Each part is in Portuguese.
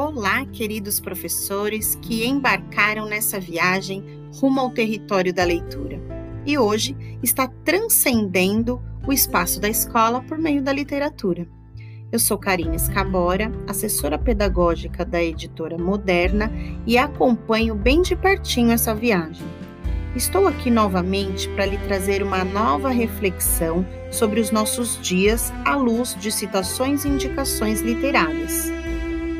Olá, queridos professores que embarcaram nessa viagem rumo ao território da leitura e hoje está transcendendo o espaço da escola por meio da literatura. Eu sou Karina Escabora, assessora pedagógica da editora Moderna e acompanho bem de pertinho essa viagem. Estou aqui novamente para lhe trazer uma nova reflexão sobre os nossos dias à luz de citações e indicações literárias.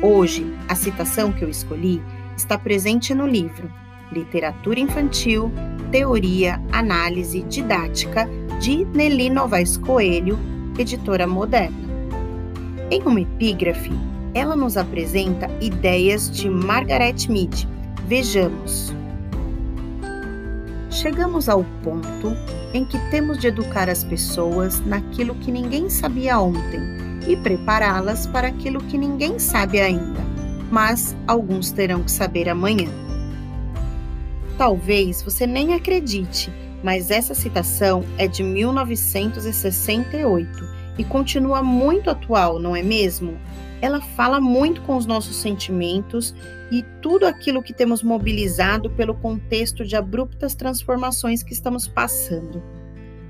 Hoje, a citação que eu escolhi está presente no livro Literatura Infantil, Teoria, Análise, Didática, de Nelly Novaes Coelho, editora moderna. Em uma epígrafe, ela nos apresenta ideias de Margaret Mead. Vejamos. Chegamos ao ponto em que temos de educar as pessoas naquilo que ninguém sabia ontem e prepará-las para aquilo que ninguém sabe ainda, mas alguns terão que saber amanhã. Talvez você nem acredite, mas essa citação é de 1968 e continua muito atual, não é mesmo? Ela fala muito com os nossos sentimentos e tudo aquilo que temos mobilizado pelo contexto de abruptas transformações que estamos passando.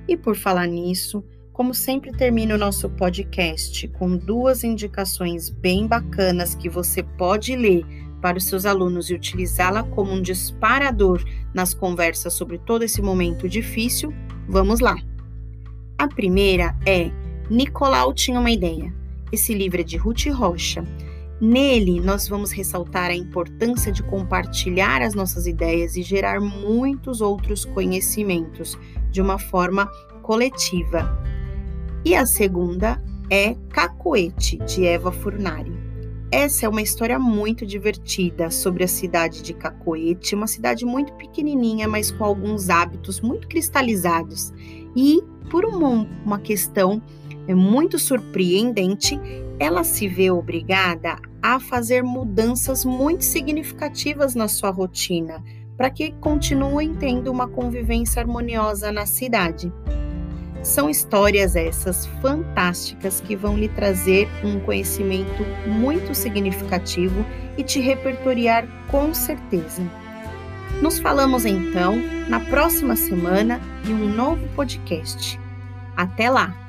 E por falar nisso, como sempre termino o nosso podcast com duas indicações bem bacanas que você pode ler para os seus alunos e utilizá-la como um disparador nas conversas sobre todo esse momento difícil, vamos lá. A primeira é Nicolau tinha uma ideia. Esse livro é de Ruth Rocha. Nele, nós vamos ressaltar a importância de compartilhar as nossas ideias e gerar muitos outros conhecimentos de uma forma coletiva. E a segunda é Cacoete, de Eva Furnari. Essa é uma história muito divertida sobre a cidade de Cacoete, uma cidade muito pequenininha, mas com alguns hábitos muito cristalizados. E por uma, uma questão é, muito surpreendente, ela se vê obrigada a fazer mudanças muito significativas na sua rotina, para que continuem tendo uma convivência harmoniosa na cidade. São histórias essas fantásticas que vão lhe trazer um conhecimento muito significativo e te repertoriar com certeza. Nos falamos então na próxima semana em um novo podcast. Até lá!